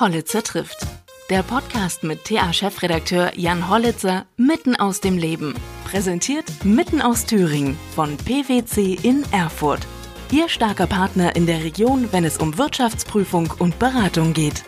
Hollitzer trifft. Der Podcast mit TA-Chefredakteur Jan Hollitzer mitten aus dem Leben. Präsentiert mitten aus Thüringen von PwC in Erfurt. Ihr starker Partner in der Region, wenn es um Wirtschaftsprüfung und Beratung geht.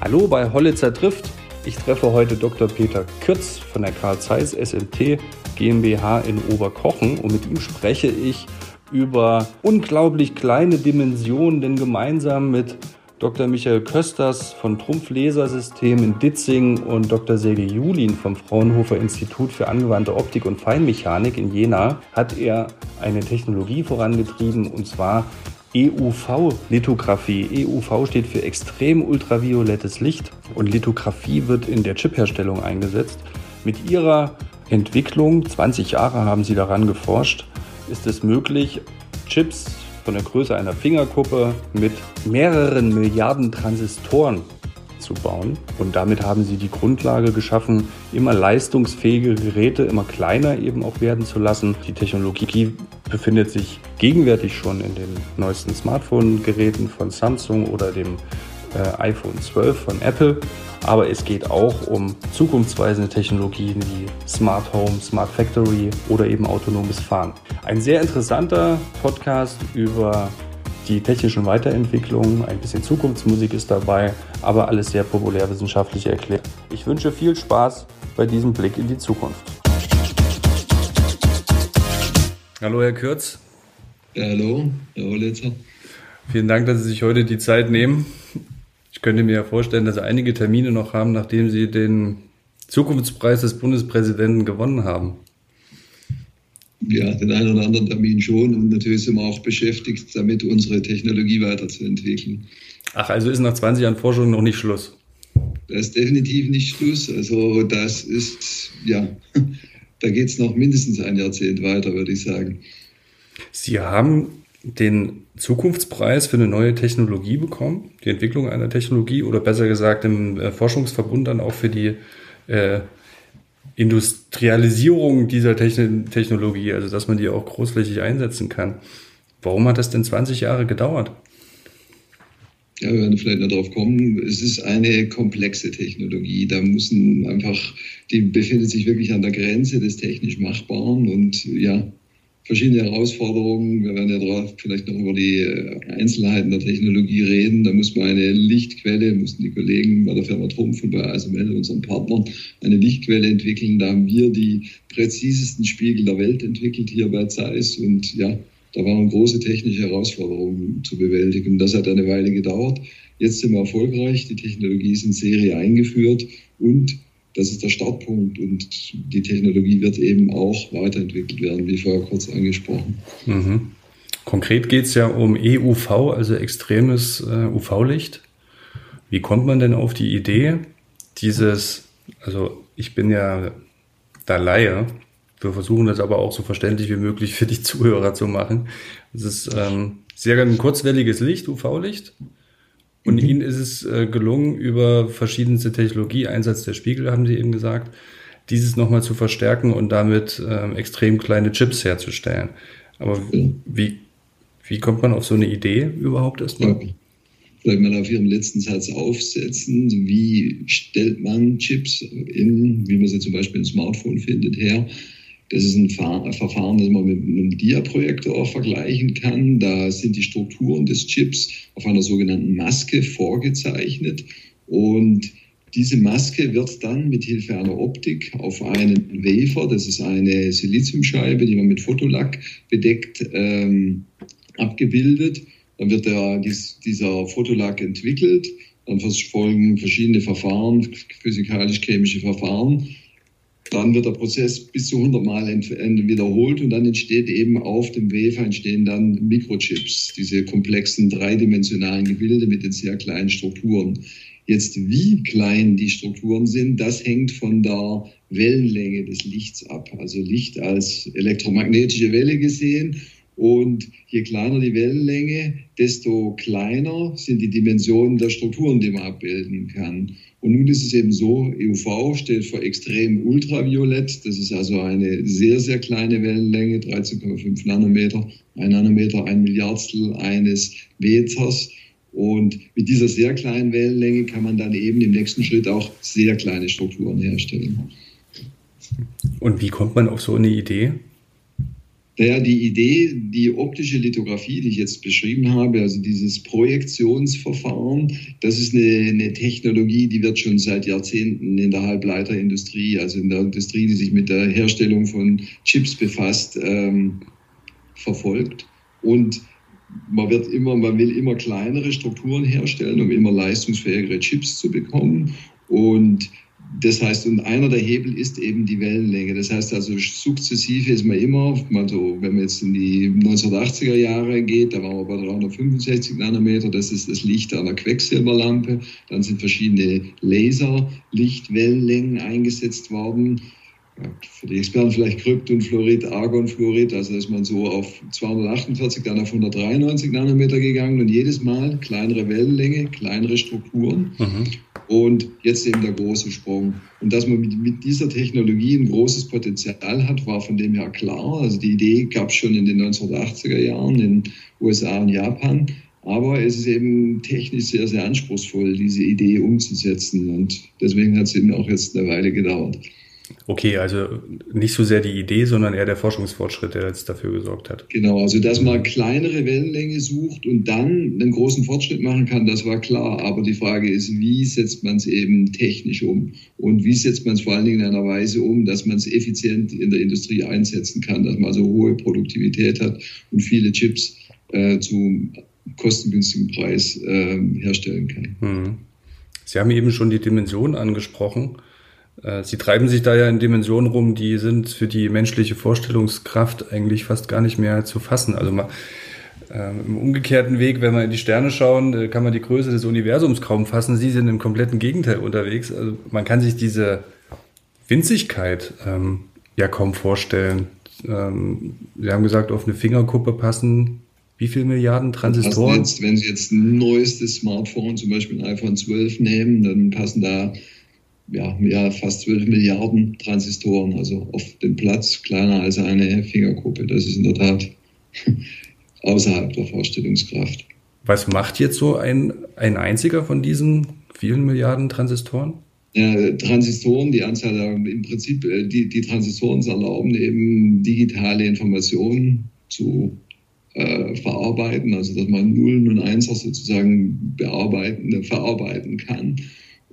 Hallo bei Hollitzer trifft. Ich treffe heute Dr. Peter Kürz von der Karl Zeiss SMT GmbH in Oberkochen und mit ihm spreche ich über unglaublich kleine Dimensionen, denn gemeinsam mit Dr. Michael Kösters von Trumpf Lasersystem in Ditzing und Dr. Sergei Julin vom Fraunhofer Institut für angewandte Optik und Feinmechanik in Jena hat er eine Technologie vorangetrieben und zwar EUV-Lithografie. EUV steht für extrem ultraviolettes Licht und Lithografie wird in der Chipherstellung eingesetzt. Mit ihrer Entwicklung, 20 Jahre haben sie daran geforscht, ist es möglich, Chips von der Größe einer Fingerkuppe mit mehreren Milliarden Transistoren zu bauen. Und damit haben sie die Grundlage geschaffen, immer leistungsfähige Geräte immer kleiner eben auch werden zu lassen. Die Technologie befindet sich gegenwärtig schon in den neuesten Smartphone-Geräten von Samsung oder dem äh, iPhone 12 von Apple. Aber es geht auch um zukunftsweisende Technologien wie Smart Home, Smart Factory oder eben autonomes Fahren. Ein sehr interessanter Podcast über die technischen Weiterentwicklungen, ein bisschen Zukunftsmusik ist dabei, aber alles sehr populärwissenschaftlich erklärt. Ich wünsche viel Spaß bei diesem Blick in die Zukunft. Hallo Herr Kürz. Ja, hallo, Herr Hollitzer. Vielen Dank, dass Sie sich heute die Zeit nehmen. Ich könnte mir ja vorstellen, dass Sie einige Termine noch haben, nachdem Sie den Zukunftspreis des Bundespräsidenten gewonnen haben. Ja, den einen oder anderen Termin schon und natürlich sind wir auch beschäftigt, damit unsere Technologie weiterzuentwickeln. Ach, also ist nach 20 Jahren Forschung noch nicht Schluss? Das ist definitiv nicht Schluss. Also das ist, ja, da geht es noch mindestens ein Jahrzehnt weiter, würde ich sagen. Sie haben den Zukunftspreis für eine neue Technologie bekommen, die Entwicklung einer Technologie oder besser gesagt im äh, Forschungsverbund dann auch für die äh, Industrialisierung dieser Techn Technologie, also dass man die auch großflächig einsetzen kann. Warum hat das denn 20 Jahre gedauert? Ja, wir werden vielleicht noch darauf kommen. Es ist eine komplexe Technologie. Da müssen einfach, die befindet sich wirklich an der Grenze des technisch Machbaren und ja, verschiedene Herausforderungen. Wir werden ja drauf vielleicht noch über die äh, Einzelheiten der Technologie reden. Da muss man eine Lichtquelle, mussten die Kollegen bei der Firma Trumpf und bei ASML, unseren Partnern, eine Lichtquelle entwickeln. Da haben wir die präzisesten Spiegel der Welt entwickelt hier bei Zeiss und ja, da waren große technische Herausforderungen zu bewältigen. Das hat eine Weile gedauert. Jetzt sind wir erfolgreich. Die Technologie ist in Serie eingeführt und das ist der Startpunkt und die Technologie wird eben auch weiterentwickelt werden, wie vorher kurz angesprochen. Mhm. Konkret geht es ja um EUV, also extremes äh, UV-Licht. Wie kommt man denn auf die Idee, dieses, also ich bin ja da Laie, wir versuchen das aber auch so verständlich wie möglich für die Zuhörer zu machen. Es ist ähm, sehr ein kurzwelliges Licht, UV-Licht, und mhm. Ihnen ist es äh, gelungen, über verschiedenste Technologie, Einsatz der Spiegel, haben Sie eben gesagt, dieses nochmal zu verstärken und damit äh, extrem kleine Chips herzustellen. Aber mhm. wie, wie kommt man auf so eine Idee überhaupt erstmal? Ja. Vielleicht mal auf Ihrem letzten Satz aufsetzen. Wie stellt man Chips, in, wie man sie zum Beispiel im Smartphone findet, her? Das ist ein Verfahren, das man mit einem Dia-Projektor vergleichen kann. Da sind die Strukturen des Chips auf einer sogenannten Maske vorgezeichnet und diese Maske wird dann mit Hilfe einer Optik auf einen Wafer, das ist eine Siliziumscheibe, die man mit Fotolack bedeckt, ähm, abgebildet. Dann wird der, dies, dieser Fotolack entwickelt. Dann folgen verschiedene Verfahren, physikalisch-chemische Verfahren. Dann wird der Prozess bis zu 100 Mal wiederholt und dann entsteht eben auf dem Wafer entstehen dann Mikrochips, diese komplexen dreidimensionalen Gebilde mit den sehr kleinen Strukturen. Jetzt wie klein die Strukturen sind, das hängt von der Wellenlänge des Lichts ab. Also Licht als elektromagnetische Welle gesehen und je kleiner die Wellenlänge, desto kleiner sind die Dimensionen der Strukturen, die man abbilden kann. Und nun ist es eben so, EUV steht für extrem ultraviolett. Das ist also eine sehr, sehr kleine Wellenlänge, 13,5 Nanometer, ein Nanometer, ein Milliardstel eines Meters. Und mit dieser sehr kleinen Wellenlänge kann man dann eben im nächsten Schritt auch sehr kleine Strukturen herstellen. Und wie kommt man auf so eine Idee? Naja, die Idee, die optische Lithografie, die ich jetzt beschrieben habe, also dieses Projektionsverfahren, das ist eine, eine, Technologie, die wird schon seit Jahrzehnten in der Halbleiterindustrie, also in der Industrie, die sich mit der Herstellung von Chips befasst, ähm, verfolgt. Und man wird immer, man will immer kleinere Strukturen herstellen, um immer leistungsfähigere Chips zu bekommen. Und das heißt, und einer der Hebel ist eben die Wellenlänge. Das heißt also, sukzessive ist man immer, also wenn man jetzt in die 1980er Jahre geht, da waren wir bei 365 Nanometer, das ist das Licht einer Quecksilberlampe. Dann sind verschiedene Laserlichtwellenlängen eingesetzt worden für die Experten vielleicht Kryptonfluorid, Argonfluorid, also ist man so auf 248, dann auf 193 Nanometer gegangen und jedes Mal kleinere Wellenlänge, kleinere Strukturen mhm. Und jetzt eben der große Sprung. Und dass man mit, mit, dieser Technologie ein großes Potenzial hat, war von dem her klar. Also die Idee gab es schon in den 1980er Jahren in USA und Japan. Aber es ist eben technisch sehr, sehr anspruchsvoll, diese Idee umzusetzen. Und deswegen hat es eben auch jetzt eine Weile gedauert. Okay, also nicht so sehr die Idee, sondern eher der Forschungsfortschritt, der jetzt dafür gesorgt hat. Genau, also dass man kleinere Wellenlänge sucht und dann einen großen Fortschritt machen kann, das war klar. Aber die Frage ist, wie setzt man es eben technisch um? Und wie setzt man es vor allen Dingen in einer Weise um, dass man es effizient in der Industrie einsetzen kann, dass man also hohe Produktivität hat und viele Chips äh, zu kostengünstigen Preis äh, herstellen kann. Hm. Sie haben eben schon die Dimension angesprochen. Äh, sie treiben sich da ja in Dimensionen rum, die sind für die menschliche Vorstellungskraft eigentlich fast gar nicht mehr zu fassen. Also mal, äh, im umgekehrten Weg, wenn wir in die Sterne schauen, äh, kann man die Größe des Universums kaum fassen. Sie sind im kompletten Gegenteil unterwegs. Also man kann sich diese Winzigkeit ähm, ja kaum vorstellen. Ähm, Sie haben gesagt, auf eine Fingerkuppe passen wie viele Milliarden Transistoren? Jetzt, wenn Sie jetzt ein neuestes Smartphone, zum Beispiel ein iPhone 12 nehmen, dann passen da ja, ja, fast 12 Milliarden Transistoren, also auf dem Platz kleiner als eine Fingerkuppe. Das ist in der Tat außerhalb der Vorstellungskraft. Was macht jetzt so ein, ein einziger von diesen vielen Milliarden Transistoren? Ja, Transistoren, die Anzahl, im Prinzip, äh, die, die Transistoren erlauben eben digitale Informationen zu äh, verarbeiten, also dass man Nullen und Einser sozusagen bearbeiten, verarbeiten kann.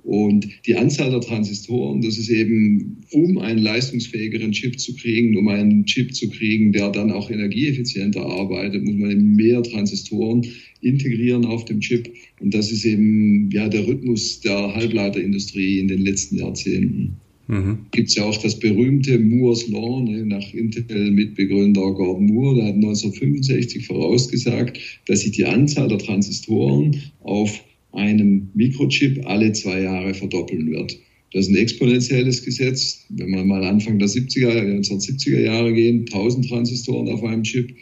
Und die Anzahl der Transistoren, das ist eben, um einen leistungsfähigeren Chip zu kriegen, um einen Chip zu kriegen, der dann auch energieeffizienter arbeitet, muss man eben mehr Transistoren integrieren auf dem Chip. Und das ist eben ja der Rhythmus der Halbleiterindustrie in den letzten Jahrzehnten. Mhm. Gibt es ja auch das berühmte Moore's Law ne, nach Intel-Mitbegründer Gordon Moore, der hat 1965 vorausgesagt, dass sich die Anzahl der Transistoren auf einem Mikrochip alle zwei Jahre verdoppeln wird. Das ist ein exponentielles Gesetz. Wenn wir mal Anfang der 70er, 1970er Jahre gehen, 1000 Transistoren auf einem Chip.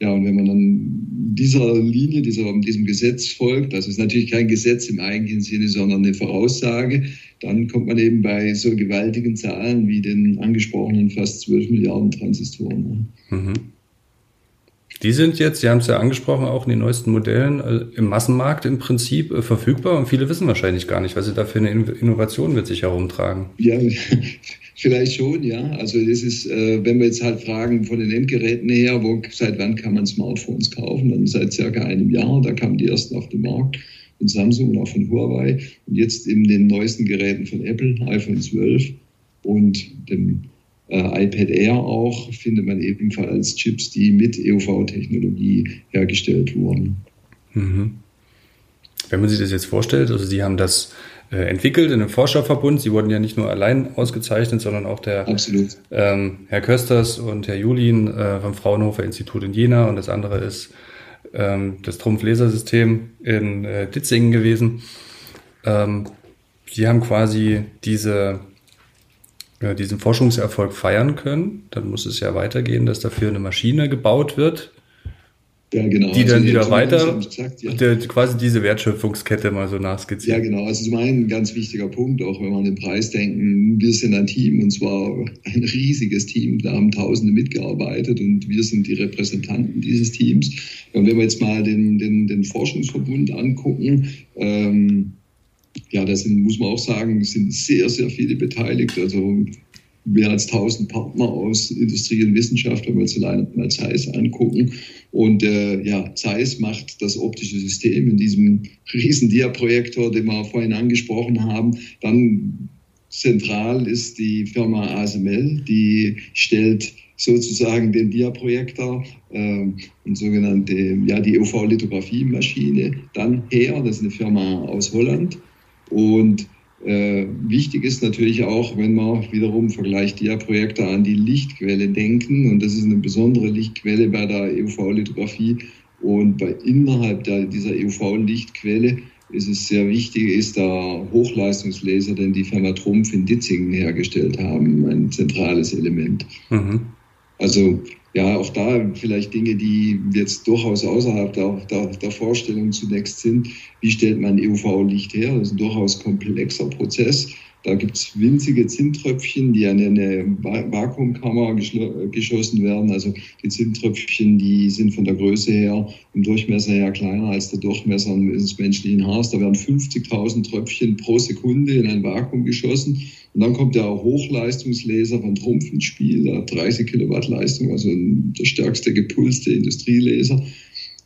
Ja, und wenn man dann dieser Linie, dieser, diesem Gesetz folgt, das ist natürlich kein Gesetz im eigentlichen Sinne, sondern eine Voraussage, dann kommt man eben bei so gewaltigen Zahlen wie den angesprochenen fast 12 Milliarden Transistoren. Mhm. Die sind jetzt, Sie haben es ja angesprochen, auch in den neuesten Modellen äh, im Massenmarkt im Prinzip äh, verfügbar und viele wissen wahrscheinlich gar nicht, was sie da für eine Innovation mit sich herumtragen. Ja, vielleicht schon, ja. Also das ist, äh, wenn wir jetzt halt fragen von den Endgeräten her, wo, seit wann kann man Smartphones kaufen? Dann seit circa einem Jahr, da kamen die ersten auf den Markt von Samsung und auch von Huawei und jetzt in den neuesten Geräten von Apple, iPhone 12 und dem äh, iPad Air auch findet man ebenfalls Chips, die mit EUV-Technologie hergestellt wurden. Mhm. Wenn man sich das jetzt vorstellt, also Sie haben das äh, entwickelt in einem Forscherverbund. Sie wurden ja nicht nur allein ausgezeichnet, sondern auch der ähm, Herr Kösters und Herr Julin äh, vom Fraunhofer Institut in Jena und das andere ist ähm, das Trumpf-Lasersystem in äh, Ditzingen gewesen. Ähm, Sie haben quasi diese ja, diesen Forschungserfolg feiern können, dann muss es ja weitergehen, dass dafür eine Maschine gebaut wird. ja, genau. die dann also, wieder weiter, gesagt, ja. der, quasi diese Wertschöpfungskette mal so nachskizzieren. Ja, genau. Also zum einen ein ganz wichtiger Punkt, auch wenn wir an den Preis denken, wir sind ein Team und zwar ein riesiges Team, da haben Tausende mitgearbeitet und wir sind die Repräsentanten dieses Teams. Und wenn wir jetzt mal den, den, den Forschungsverbund angucken, ähm, ja, da sind, muss man auch sagen, sind sehr, sehr viele beteiligt. Also mehr als 1000 Partner aus Industrie und Wissenschaft, wenn wir uns alleine mal Zeiss angucken. Und äh, ja, Zeiss macht das optische System in diesem riesen Dia-Projektor, den wir vorhin angesprochen haben. Dann zentral ist die Firma ASML, die stellt sozusagen den Dia-Projektor äh, und sogenannte, ja, die UV-Lithografie-Maschine dann her. Das ist eine Firma aus Holland. Und äh, wichtig ist natürlich auch, wenn man wiederum vergleicht Dia-Projektor an die Lichtquelle denken. Und das ist eine besondere Lichtquelle bei der EUV-Lithografie. Und bei innerhalb der, dieser EUV-Lichtquelle ist es sehr wichtig, ist der Hochleistungslaser, den die Firma Trumpf in Ditzingen hergestellt haben, ein zentrales Element. Mhm. Also ja, auch da vielleicht Dinge, die jetzt durchaus außerhalb der, der, der Vorstellung zunächst sind. Wie stellt man EUV-Licht her? Das ist ein durchaus komplexer Prozess. Da gibt es winzige Zinntröpfchen, die an eine Vakuumkammer geschossen werden. Also die Zinntröpfchen, die sind von der Größe her, im Durchmesser her kleiner als der Durchmesser eines menschlichen Haars. Da werden 50.000 Tröpfchen pro Sekunde in ein Vakuum geschossen. Und dann kommt der Hochleistungslaser von Trumpf ins Spiel, der 30 Kilowatt Leistung, also der stärkste gepulste Industrielaser,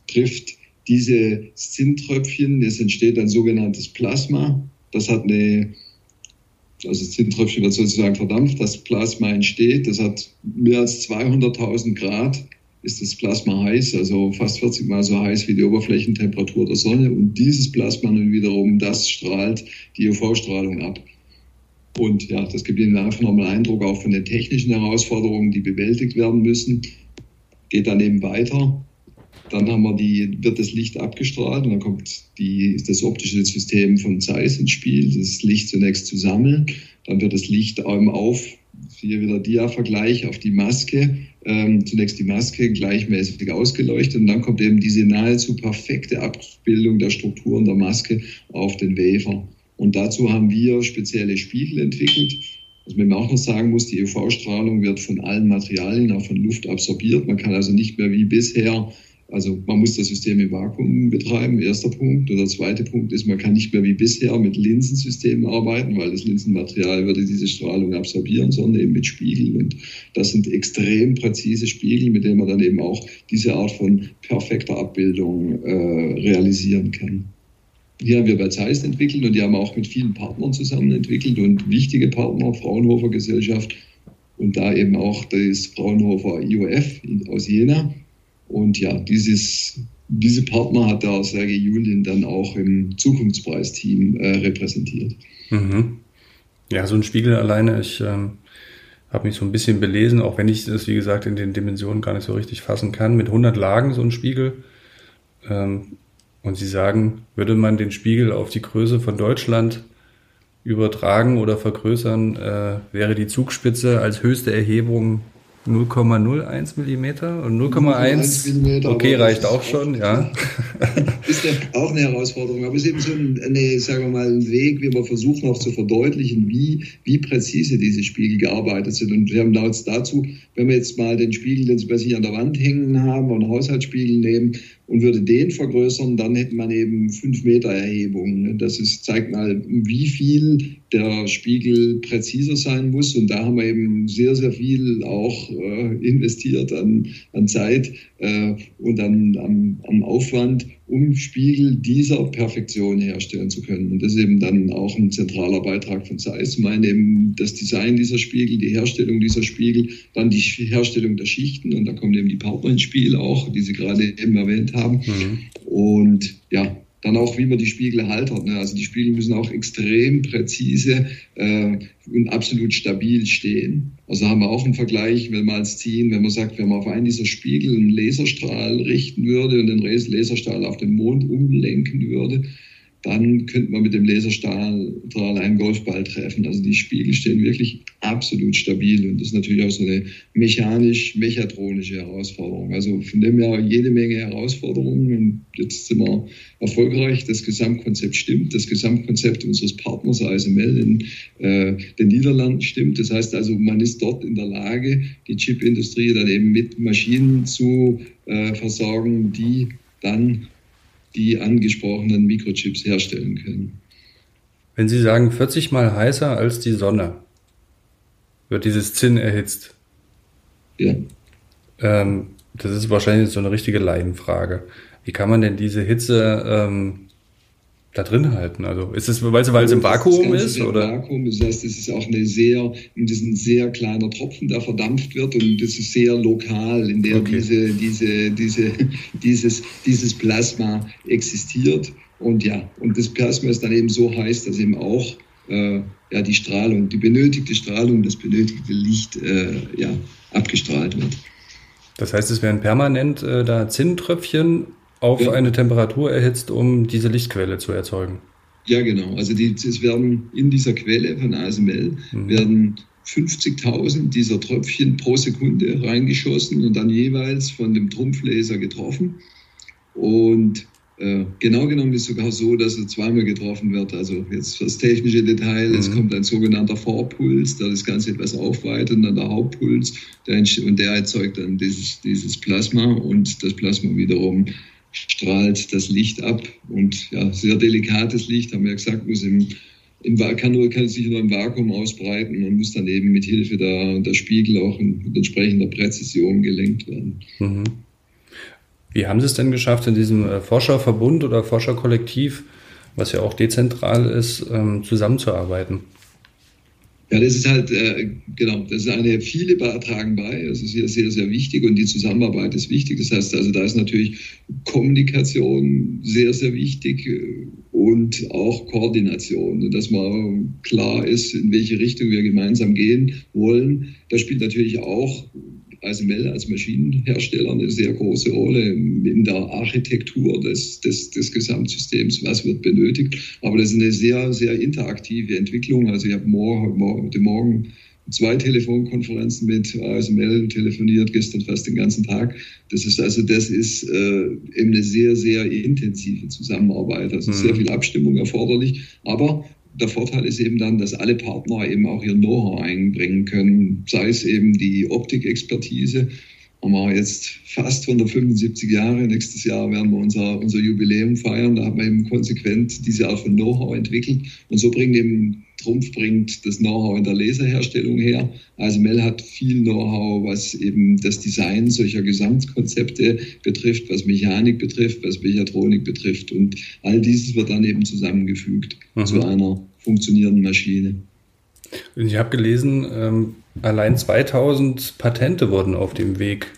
trifft diese Zinntröpfchen. Es entsteht ein sogenanntes Plasma. Das hat eine also das Zinntröpfchen wird sozusagen verdampft, das Plasma entsteht, das hat mehr als 200.000 Grad, ist das Plasma heiß, also fast 40 Mal so heiß wie die Oberflächentemperatur der Sonne. Und dieses Plasma nun wiederum, das strahlt die UV-Strahlung ab. Und ja, das gibt Ihnen einfach nochmal Eindruck auch von den technischen Herausforderungen, die bewältigt werden müssen. Geht dann eben weiter. Dann haben wir die, wird das Licht abgestrahlt und dann kommt die, das optische System von Zeiss ins Spiel, das Licht zunächst zu sammeln. Dann wird das Licht auf, hier wieder Dia-Vergleich, auf die Maske. Ähm, zunächst die Maske gleichmäßig ausgeleuchtet und dann kommt eben diese nahezu perfekte Abbildung der Strukturen der Maske auf den Wafer. Und dazu haben wir spezielle Spiegel entwickelt. Was man auch noch sagen muss, die UV-Strahlung wird von allen Materialien, auch von Luft absorbiert. Man kann also nicht mehr wie bisher also man muss das System im Vakuum betreiben, erster Punkt. Und der zweite Punkt ist, man kann nicht mehr wie bisher mit Linsensystemen arbeiten, weil das Linsenmaterial würde diese Strahlung absorbieren, sondern eben mit Spiegeln. Und das sind extrem präzise Spiegel, mit denen man dann eben auch diese Art von perfekter Abbildung äh, realisieren kann. Die haben wir bei Zeiss entwickelt und die haben auch mit vielen Partnern zusammen entwickelt und wichtige Partner, Fraunhofer Gesellschaft und da eben auch das Fraunhofer IOF aus Jena und ja, dieses, diese Partner hat der Sergei Julin dann auch im Zukunftspreisteam äh, repräsentiert. Mhm. Ja, so ein Spiegel alleine, ich ähm, habe mich so ein bisschen belesen, auch wenn ich das, wie gesagt, in den Dimensionen gar nicht so richtig fassen kann. Mit 100 Lagen so ein Spiegel. Ähm, und Sie sagen, würde man den Spiegel auf die Größe von Deutschland übertragen oder vergrößern, äh, wäre die Zugspitze als höchste Erhebung 0,01 Millimeter und 0,1 okay reicht auch schon, ja. Ist ja auch eine Herausforderung, aber es ist eben so eine, sagen wir mal, ein Weg, wie wir versuchen auch zu verdeutlichen, wie, wie präzise diese Spiegel gearbeitet sind. Und wir haben dazu, wenn wir jetzt mal den Spiegel, den Sie bei sich an der Wand hängen haben, einen Haushaltsspiegel nehmen, und würde den vergrößern, dann hätte man eben fünf Meter Erhebung. Das ist, zeigt mal, wie viel der Spiegel präziser sein muss. Und da haben wir eben sehr, sehr viel auch äh, investiert an, an Zeit äh, und an, am, am Aufwand, um Spiegel dieser Perfektion herstellen zu können. Und das ist eben dann auch ein zentraler Beitrag von Zeiss. Zum einen eben das Design dieser Spiegel, die Herstellung dieser Spiegel, dann die Herstellung der Schichten und da kommen eben die Partner ins Spiel auch, die Sie gerade eben erwähnt haben. Mhm. Und ja, dann auch, wie man die Spiegel haltert. Ne? Also die Spiegel müssen auch extrem präzise äh, und absolut stabil stehen. Also haben wir auch einen Vergleich, wenn wir als ziehen, wenn man sagt, wenn man auf einen dieser Spiegel einen Laserstrahl richten würde und den Laserstrahl auf den Mond umlenken würde, dann könnte man mit dem Laserstrahl einen Golfball treffen. Also die Spiegel stehen wirklich absolut stabil und das ist natürlich auch so eine mechanisch-mechatronische Herausforderung. Also von dem her jede Menge Herausforderungen und jetzt sind wir erfolgreich. Das Gesamtkonzept stimmt. Das Gesamtkonzept unseres Partners ASML in äh, den Niederlanden stimmt. Das heißt also, man ist dort in der Lage, die Chipindustrie dann eben mit Maschinen zu äh, versorgen, die dann die angesprochenen Mikrochips herstellen können. Wenn Sie sagen 40 mal heißer als die Sonne, wird dieses Zinn erhitzt. Ja. Ähm, das ist wahrscheinlich so eine richtige Laienfrage. Wie kann man denn diese Hitze ähm, da drin halten? Also ist es, weil, weil es im Vakuum ist? Im Vakuum, das heißt, es ist auch eine sehr, das ist ein sehr kleiner Tropfen, der verdampft wird und das ist sehr lokal, in der okay. diese, diese, diese, dieses, dieses Plasma existiert. Und ja, und das Plasma ist dann eben so heiß, dass eben auch äh, ja, die Strahlung, die benötigte Strahlung, das benötigte Licht äh, ja, abgestrahlt wird. Das heißt, es werden permanent äh, da Zinntröpfchen auf ja. eine Temperatur erhitzt, um diese Lichtquelle zu erzeugen. Ja, genau. Also die, es werden in dieser Quelle von ASML mhm. werden 50.000 dieser Tröpfchen pro Sekunde reingeschossen und dann jeweils von dem Trumpflaser getroffen. Und äh, genau genommen ist es sogar so, dass er zweimal getroffen wird. Also jetzt das technische Detail, mhm. es kommt ein sogenannter Vorpuls, der das Ganze etwas aufweitet und dann der Hauptpuls der, und der erzeugt dann dieses, dieses Plasma und das Plasma wiederum strahlt das Licht ab und ja, sehr delikates Licht, haben wir ja gesagt, muss im, im kann, nur, kann sich nur im Vakuum ausbreiten und muss dann eben mit Hilfe der, der Spiegel auch in, mit entsprechender Präzision gelenkt werden. Mhm. Wie haben Sie es denn geschafft, in diesem äh, Forscherverbund oder Forscherkollektiv, was ja auch dezentral ist, ähm, zusammenzuarbeiten? Ja, das ist halt, äh, genau, das ist eine, viele tragen bei, das ist sehr, sehr, sehr wichtig und die Zusammenarbeit ist wichtig. Das heißt also, da ist natürlich Kommunikation sehr, sehr wichtig äh, und auch Koordination, dass man klar ist, in welche Richtung wir gemeinsam gehen wollen. Da spielt natürlich auch ASML als Maschinenhersteller eine sehr große Rolle in der Architektur des, des, des Gesamtsystems, was wird benötigt. Aber das ist eine sehr, sehr interaktive Entwicklung. Also ich habe morgen, heute Morgen zwei Telefonkonferenzen mit ASML telefoniert, gestern fast den ganzen Tag. Das ist also, das ist äh, eben eine sehr, sehr intensive Zusammenarbeit. Also mhm. sehr viel Abstimmung erforderlich. Aber der Vorteil ist eben dann, dass alle Partner eben auch ihr Know-how einbringen können, sei es eben die Optikexpertise. Haben wir jetzt fast 175 Jahre. Nächstes Jahr werden wir unser, unser Jubiläum feiern. Da haben wir eben konsequent diese Art von Know-how entwickelt. Und so bringen eben Trumpf bringt das Know-how in der Laserherstellung her. Also Mel hat viel Know-how, was eben das Design solcher Gesamtkonzepte betrifft, was Mechanik betrifft, was Mechatronik betrifft. Und all dieses wird dann eben zusammengefügt mhm. zu einer funktionierenden Maschine. Ich habe gelesen, ähm, allein 2000 Patente wurden auf dem Weg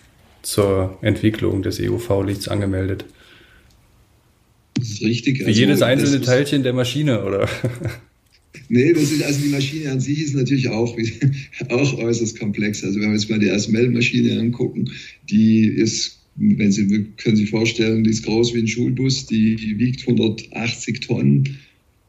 zur Entwicklung des EUV-Lichts angemeldet. Das ist richtig. Für also, jedes einzelne Teilchen der Maschine, oder? Nee, das ist, also die Maschine an sich ist natürlich auch, auch äußerst komplex. Also wenn wir jetzt mal die ASML-Maschine angucken, die ist, wenn Sie, können Sie vorstellen, die ist groß wie ein Schulbus, die wiegt 180 Tonnen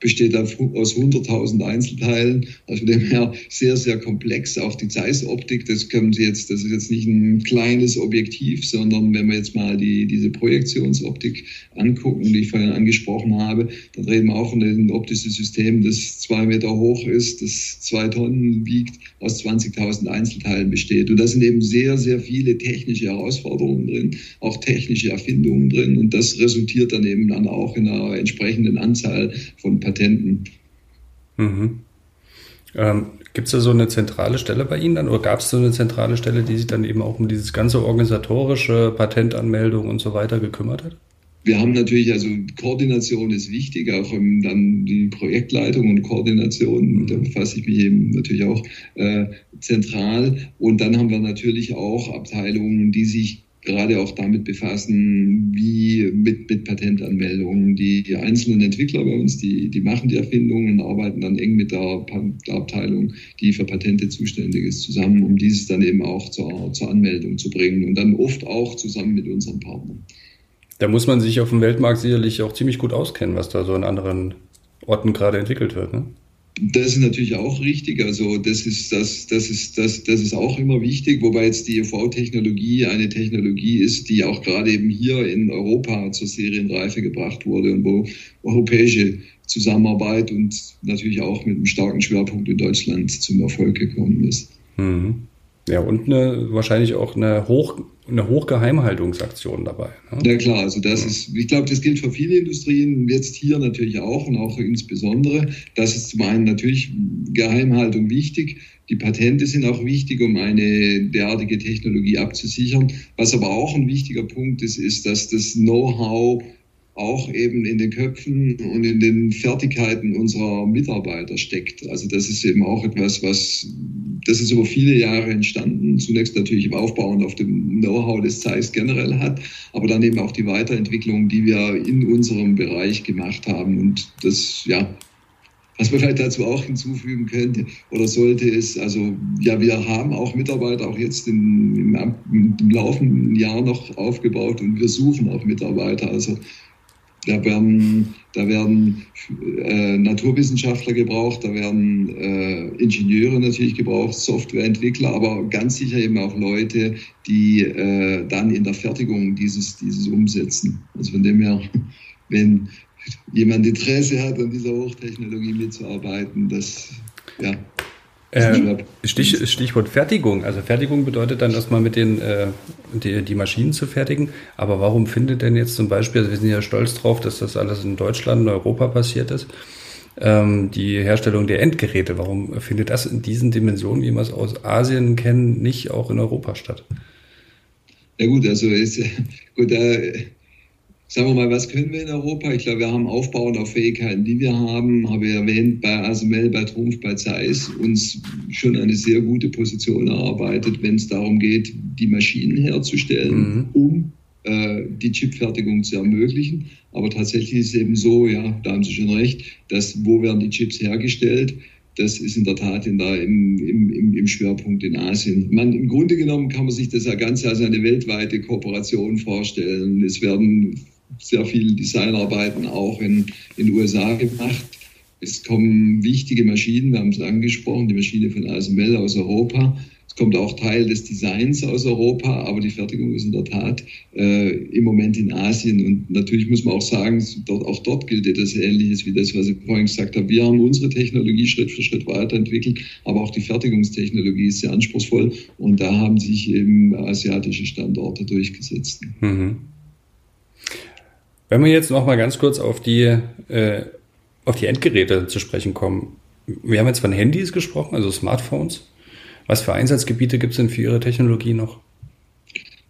besteht aus 100.000 Einzelteilen. Also dem her sehr, sehr komplex. Auch die Zeiss-Optik, das können Sie jetzt, das ist jetzt nicht ein kleines Objektiv, sondern wenn wir jetzt mal die, diese Projektionsoptik angucken, die ich vorhin angesprochen habe, dann reden wir auch von einem optischen System, das zwei Meter hoch ist, das zwei Tonnen wiegt, aus 20.000 Einzelteilen besteht. Und da sind eben sehr, sehr viele technische Herausforderungen drin, auch technische Erfindungen drin. Und das resultiert dann eben dann auch in einer entsprechenden Anzahl von Patenten Patenten. Mhm. Ähm, Gibt es da so eine zentrale Stelle bei Ihnen dann oder gab es so eine zentrale Stelle, die sich dann eben auch um dieses ganze organisatorische Patentanmeldung und so weiter gekümmert hat? Wir haben natürlich, also Koordination ist wichtig, auch um, dann die Projektleitung und Koordination, mhm. da befasse ich mich eben natürlich auch äh, zentral. Und dann haben wir natürlich auch Abteilungen, die sich gerade auch damit befassen, wie mit, mit Patentanmeldungen. Die, einzelnen Entwickler bei uns, die, die machen die Erfindungen und arbeiten dann eng mit der, der, Abteilung, die für Patente zuständig ist, zusammen, um dieses dann eben auch zur, zur Anmeldung zu bringen und dann oft auch zusammen mit unseren Partnern. Da muss man sich auf dem Weltmarkt sicherlich auch ziemlich gut auskennen, was da so in anderen Orten gerade entwickelt wird. Ne? Das ist natürlich auch richtig. Also das ist das, das ist das, das ist auch immer wichtig, wobei jetzt die EV-Technologie eine Technologie ist, die auch gerade eben hier in Europa zur Serienreife gebracht wurde und wo europäische Zusammenarbeit und natürlich auch mit einem starken Schwerpunkt in Deutschland zum Erfolg gekommen ist. Mhm. Ja, und eine, wahrscheinlich auch eine, Hoch, eine Hochgeheimhaltungsaktion dabei. Ne? Ja klar, also das ist, ich glaube, das gilt für viele Industrien, jetzt hier natürlich auch und auch insbesondere. Das ist zum einen natürlich Geheimhaltung wichtig. Die Patente sind auch wichtig, um eine derartige Technologie abzusichern. Was aber auch ein wichtiger Punkt ist, ist, dass das Know-how auch eben in den Köpfen und in den Fertigkeiten unserer Mitarbeiter steckt. Also das ist eben auch etwas, was, das ist über viele Jahre entstanden. Zunächst natürlich im Aufbau und auf dem Know-how des Zeiss generell hat, aber dann eben auch die Weiterentwicklung, die wir in unserem Bereich gemacht haben. Und das, ja, was man vielleicht dazu auch hinzufügen könnte oder sollte, ist, also ja, wir haben auch Mitarbeiter auch jetzt im, im, im laufenden Jahr noch aufgebaut und wir suchen auch Mitarbeiter. Also da werden, da werden äh, Naturwissenschaftler gebraucht, da werden äh, Ingenieure natürlich gebraucht, Softwareentwickler, aber ganz sicher eben auch Leute, die äh, dann in der Fertigung dieses, dieses umsetzen. Also von dem her, wenn jemand Interesse hat, an dieser Hochtechnologie mitzuarbeiten, das ja, äh, Stich, Stichwort Fertigung. Also Fertigung bedeutet dann erstmal mit den äh, die, die, Maschinen zu fertigen. Aber warum findet denn jetzt zum Beispiel, also wir sind ja stolz drauf, dass das alles in Deutschland, in Europa passiert ist, ähm, die Herstellung der Endgeräte, warum findet das in diesen Dimensionen, wie wir es aus Asien kennen, nicht auch in Europa statt? Ja gut, also ist gut, äh, Sagen wir mal, was können wir in Europa? Ich glaube, wir haben aufbauend auf Fähigkeiten, die wir haben, habe ich erwähnt, bei ASML, bei Trumpf, bei Zeiss uns schon eine sehr gute Position erarbeitet, wenn es darum geht, die Maschinen herzustellen, mhm. um äh, die Chipfertigung zu ermöglichen. Aber tatsächlich ist es eben so, ja, da haben Sie schon recht, dass wo werden die Chips hergestellt? Das ist in der Tat in der, im, im, im Schwerpunkt in Asien. Man, Im Grunde genommen kann man sich das ja Ganze als eine weltweite Kooperation vorstellen. Es werden sehr viele Designarbeiten auch in den USA gemacht. Es kommen wichtige Maschinen, wir haben es angesprochen, die Maschine von ASML aus Europa. Es kommt auch Teil des Designs aus Europa, aber die Fertigung ist in der Tat äh, im Moment in Asien. Und natürlich muss man auch sagen, dort, auch dort gilt etwas Ähnliches wie das, was ich vorhin gesagt habe. Wir haben unsere Technologie Schritt für Schritt weiterentwickelt, aber auch die Fertigungstechnologie ist sehr anspruchsvoll. Und da haben sich eben asiatische Standorte durchgesetzt. Mhm. Wenn wir jetzt noch mal ganz kurz auf die, äh, auf die Endgeräte zu sprechen kommen. Wir haben jetzt von Handys gesprochen, also Smartphones. Was für Einsatzgebiete gibt es denn für Ihre Technologie noch?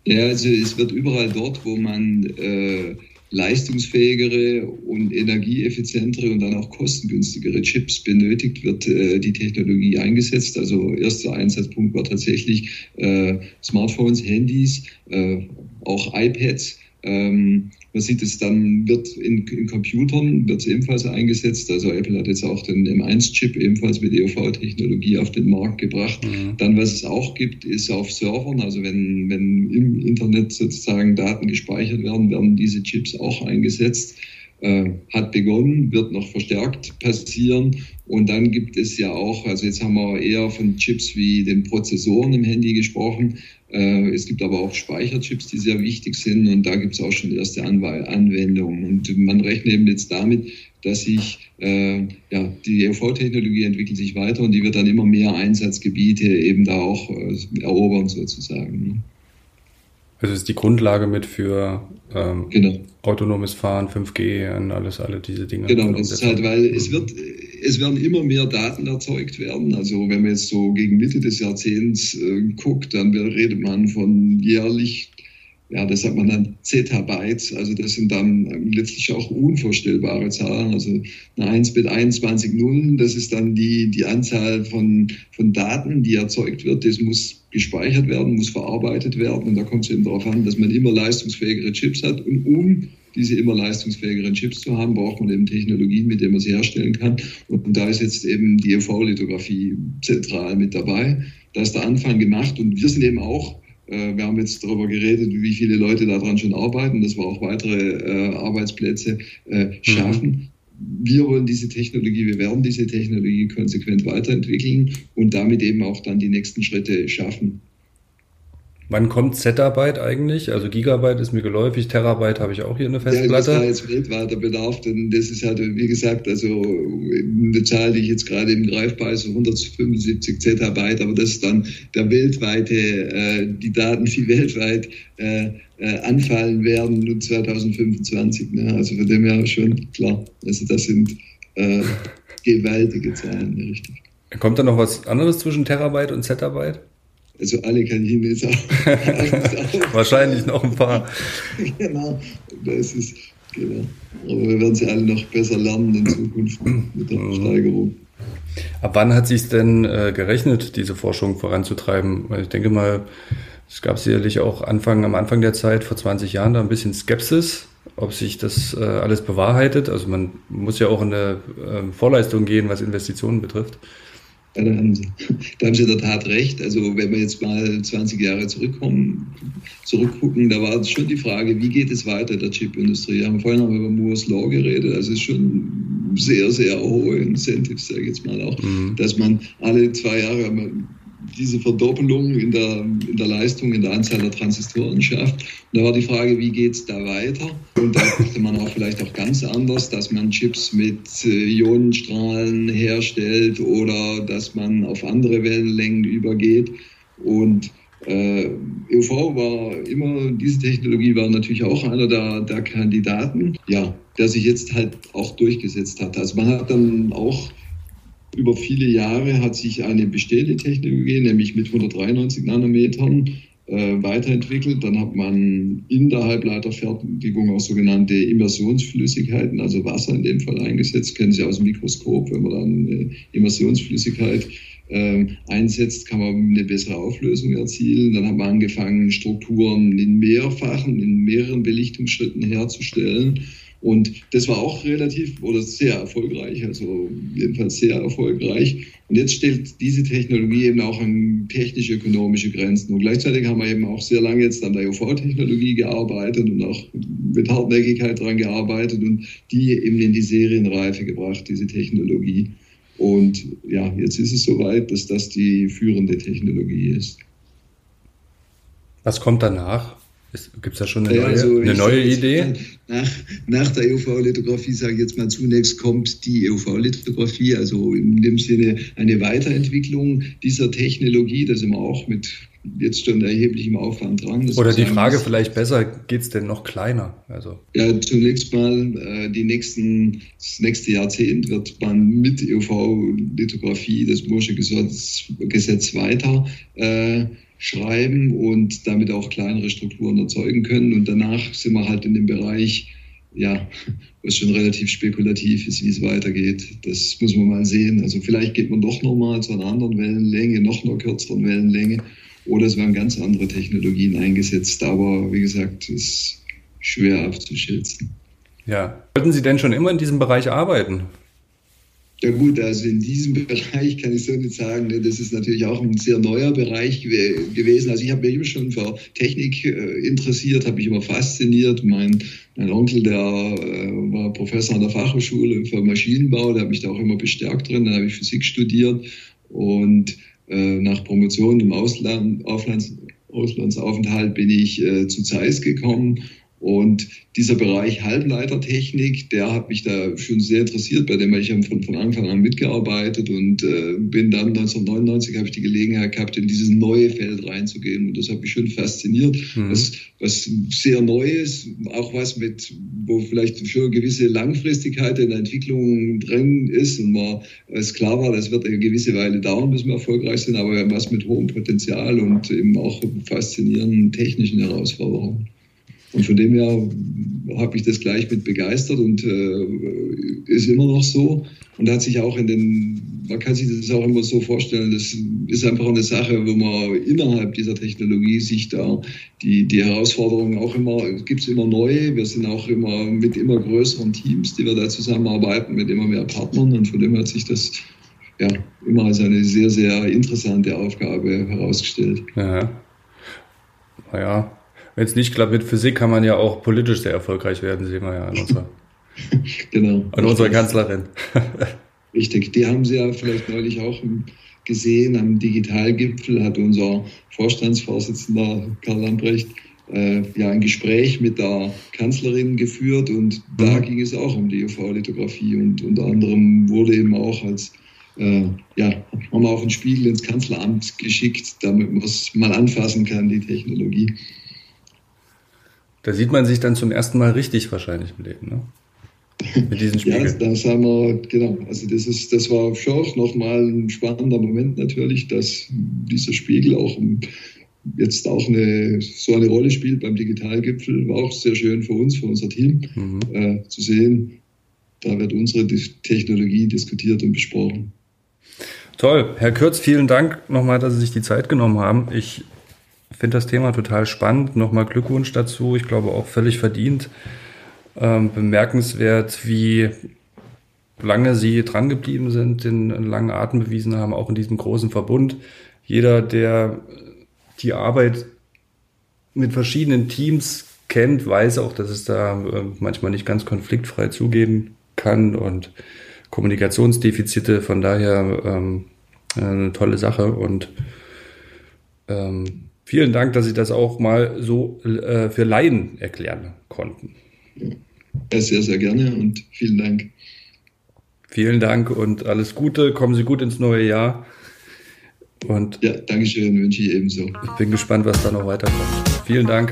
Ja, also es wird überall dort, wo man äh, leistungsfähigere und energieeffizientere und dann auch kostengünstigere Chips benötigt, wird äh, die Technologie eingesetzt. Also erster Einsatzpunkt war tatsächlich äh, Smartphones, Handys, äh, auch iPads. Ähm, man sieht es dann, wird in, in Computern, wird es ebenfalls eingesetzt. Also Apple hat jetzt auch den M1-Chip ebenfalls mit EUV-Technologie auf den Markt gebracht. Mhm. Dann, was es auch gibt, ist auf Servern, also wenn, wenn im Internet sozusagen Daten gespeichert werden, werden diese Chips auch eingesetzt. Äh, hat begonnen, wird noch verstärkt passieren. Und dann gibt es ja auch, also jetzt haben wir eher von Chips wie den Prozessoren im Handy gesprochen. Äh, es gibt aber auch Speicherchips, die sehr wichtig sind und da gibt es auch schon erste Anwendungen. Und man rechnet eben jetzt damit, dass sich äh, ja, die EUV-Technologie entwickelt sich weiter und die wird dann immer mehr Einsatzgebiete eben da auch äh, erobern sozusagen. Also ist die Grundlage mit für ähm, genau. autonomes Fahren, 5G und alles, alle diese Dinge. Genau, das ist halt, weil es wird, es werden immer mehr Daten erzeugt werden. Also wenn man jetzt so gegen Mitte des Jahrzehnts äh, guckt, dann redet man von jährlich ja, das sagt man dann Zettabytes, also das sind dann letztlich auch unvorstellbare Zahlen. Also eine 1 mit 21 Nullen, das ist dann die, die Anzahl von, von Daten, die erzeugt wird. Das muss gespeichert werden, muss verarbeitet werden. Und da kommt es eben darauf an, dass man immer leistungsfähigere Chips hat. Und um diese immer leistungsfähigeren Chips zu haben, braucht man eben Technologien, mit denen man sie herstellen kann. Und da ist jetzt eben die UV-Lithografie zentral mit dabei. Da ist der Anfang gemacht und wir sind eben auch wir haben jetzt darüber geredet, wie viele Leute daran schon arbeiten, dass wir auch weitere äh, Arbeitsplätze äh, mhm. schaffen. Wir wollen diese Technologie, wir werden diese Technologie konsequent weiterentwickeln und damit eben auch dann die nächsten Schritte schaffen. Wann kommt Zettabyte eigentlich? Also Gigabyte ist mir geläufig, Terabyte habe ich auch hier eine Festplatte. Ja, das ist jetzt weltweiter Bedarf, denn das ist halt, wie gesagt, also eine Zahl, die ich jetzt gerade im greifbar ist, 175 Zettabyte, aber das ist dann der weltweite, äh, die Daten, die weltweit äh, äh, anfallen werden 2025. Ne? Also von dem her schon klar. Also das sind äh, gewaltige Zahlen, richtig. Kommt da noch was anderes zwischen Terabyte und Zettabyte? Also alle kann ich Ihnen jetzt auch. Wahrscheinlich noch ein paar. genau, das ist, genau. Aber wir werden sie alle noch besser lernen in Zukunft mit der mhm. Steigerung. Ab wann hat sich denn äh, gerechnet, diese Forschung voranzutreiben? Ich denke mal, es gab sicherlich auch Anfang, am Anfang der Zeit, vor 20 Jahren, da ein bisschen Skepsis, ob sich das äh, alles bewahrheitet. Also man muss ja auch in eine äh, Vorleistung gehen, was Investitionen betrifft. Ja, da, haben Sie, da haben Sie in der Tat recht. Also wenn wir jetzt mal 20 Jahre zurückkommen, zurückgucken, da war schon die Frage, wie geht es weiter der Chipindustrie? Wir haben vorhin auch über Moore's Law geredet. Also es ist schon sehr, sehr hohe Incentives, sage ich jetzt mal auch, mhm. dass man alle zwei Jahre diese Verdoppelung in der, in der Leistung, in der Anzahl der Transistoren schafft. Und da war die Frage, wie geht es da weiter? Und da dachte man auch vielleicht auch ganz anders, dass man Chips mit äh, Ionenstrahlen herstellt oder dass man auf andere Wellenlängen übergeht. Und äh, EUV war immer, diese Technologie war natürlich auch einer der, der Kandidaten, ja, der sich jetzt halt auch durchgesetzt hat. Also man hat dann auch über viele Jahre hat sich eine bestehende Technologie, nämlich mit 193 Nanometern, äh, weiterentwickelt. Dann hat man in der Halbleiterfertigung auch sogenannte Immersionsflüssigkeiten, also Wasser in dem Fall eingesetzt. Kennen Sie aus dem Mikroskop, wenn man dann eine Immersionsflüssigkeit äh, einsetzt, kann man eine bessere Auflösung erzielen. Dann hat man angefangen, Strukturen in mehrfachen, in mehreren Belichtungsschritten herzustellen. Und das war auch relativ oder sehr erfolgreich, also jedenfalls sehr erfolgreich. Und jetzt stellt diese Technologie eben auch an technisch-ökonomische Grenzen. Und gleichzeitig haben wir eben auch sehr lange jetzt an der UV-Technologie gearbeitet und auch mit Hartnäckigkeit daran gearbeitet und die eben in die Serienreife gebracht, diese Technologie. Und ja, jetzt ist es soweit, dass das die führende Technologie ist. Was kommt danach? Gibt es da schon eine neue, also eine neue Idee? Nach, nach der EUV-Lithografie, sage ich jetzt mal zunächst, kommt die EUV-Lithografie, also in dem Sinne eine Weiterentwicklung dieser Technologie. Da sind wir auch mit jetzt schon erheblichem Aufwand dran. Oder die Frage ist, vielleicht besser, geht es denn noch kleiner? Also. Ja, zunächst mal, äh, die nächsten, das nächste Jahrzehnt wird man mit EUV-Lithografie das Mursche Gesetz, Gesetz weiter äh, schreiben und damit auch kleinere Strukturen erzeugen können. Und danach sind wir halt in dem Bereich, ja, was schon relativ spekulativ ist, wie es weitergeht. Das muss man mal sehen. Also vielleicht geht man doch nochmal zu einer anderen Wellenlänge, noch einer kürzeren Wellenlänge, oder es werden ganz andere Technologien eingesetzt. Aber wie gesagt, ist schwer abzuschätzen. Ja. Wollten Sie denn schon immer in diesem Bereich arbeiten? Ja gut, also in diesem Bereich kann ich so nicht sagen. Ne? Das ist natürlich auch ein sehr neuer Bereich gewesen. Also ich habe mich immer schon für Technik äh, interessiert, habe mich immer fasziniert. Mein, mein Onkel, der äh, war Professor an der Fachhochschule für Maschinenbau, der hat mich da auch immer bestärkt drin. Dann habe ich Physik studiert und äh, nach Promotion im Ausland, Auslands, Auslandsaufenthalt bin ich zu Zeiss gekommen und dieser Bereich Halbleitertechnik, der hat mich da schon sehr interessiert, bei dem habe ich von, von Anfang an mitgearbeitet und äh, bin dann 1999 habe ich die Gelegenheit gehabt, in dieses neue Feld reinzugehen und das hat mich schon fasziniert. Mhm. Was, was sehr Neues, auch was mit, wo vielleicht schon eine gewisse Langfristigkeit in der Entwicklung drin ist und man es klar war, das wird eine gewisse Weile dauern, bis wir erfolgreich sind, aber was mit hohem Potenzial und eben auch faszinierenden technischen Herausforderungen. Und von dem her habe ich das gleich mit begeistert und äh, ist immer noch so. Und hat sich auch in den, man kann sich das auch immer so vorstellen, das ist einfach eine Sache, wo man innerhalb dieser Technologie sich da die, die Herausforderungen auch immer, gibt es immer neue. Wir sind auch immer mit immer größeren Teams, die wir da zusammenarbeiten, mit immer mehr Partnern. Und von dem hat sich das ja immer als eine sehr, sehr interessante Aufgabe herausgestellt. Ja. naja, wenn es nicht klappt mit Physik, kann man ja auch politisch sehr erfolgreich werden, sehen wir ja an unserer, genau. an unserer Kanzlerin. Richtig, die haben Sie ja vielleicht neulich auch gesehen am Digitalgipfel, hat unser Vorstandsvorsitzender Karl Lambrecht äh, ja ein Gespräch mit der Kanzlerin geführt und da mhm. ging es auch um die UV-Lithografie und unter anderem wurde eben auch als äh, ja, haben wir auch einen Spiegel ins Kanzleramt geschickt, damit man es mal anfassen kann, die Technologie. Da sieht man sich dann zum ersten Mal richtig wahrscheinlich im Leben, ne? Mit diesen Spiegeln. ja, das haben wir, genau. Also das ist, das war schon nochmal ein spannender Moment natürlich, dass dieser Spiegel auch jetzt auch eine, so eine Rolle spielt beim Digitalgipfel. War auch sehr schön für uns, für unser Team, mhm. äh, zu sehen, da wird unsere Technologie diskutiert und besprochen. Toll. Herr Kürz, vielen Dank nochmal, dass Sie sich die Zeit genommen haben. Ich finde das Thema total spannend. Nochmal Glückwunsch dazu. Ich glaube auch völlig verdient. Ähm, bemerkenswert, wie lange Sie dran geblieben sind, den langen Atem bewiesen haben, auch in diesem großen Verbund. Jeder, der die Arbeit mit verschiedenen Teams kennt, weiß auch, dass es da äh, manchmal nicht ganz konfliktfrei zugehen kann und Kommunikationsdefizite. Von daher ähm, eine tolle Sache und ähm, vielen Dank, dass Sie das auch mal so äh, für Laien erklären konnten. Ja, sehr, sehr gerne und vielen Dank. Vielen Dank und alles Gute. Kommen Sie gut ins neue Jahr. Und ja, Dankeschön, wünsche ich ebenso. Ich bin gespannt, was da noch weiterkommt. Vielen Dank.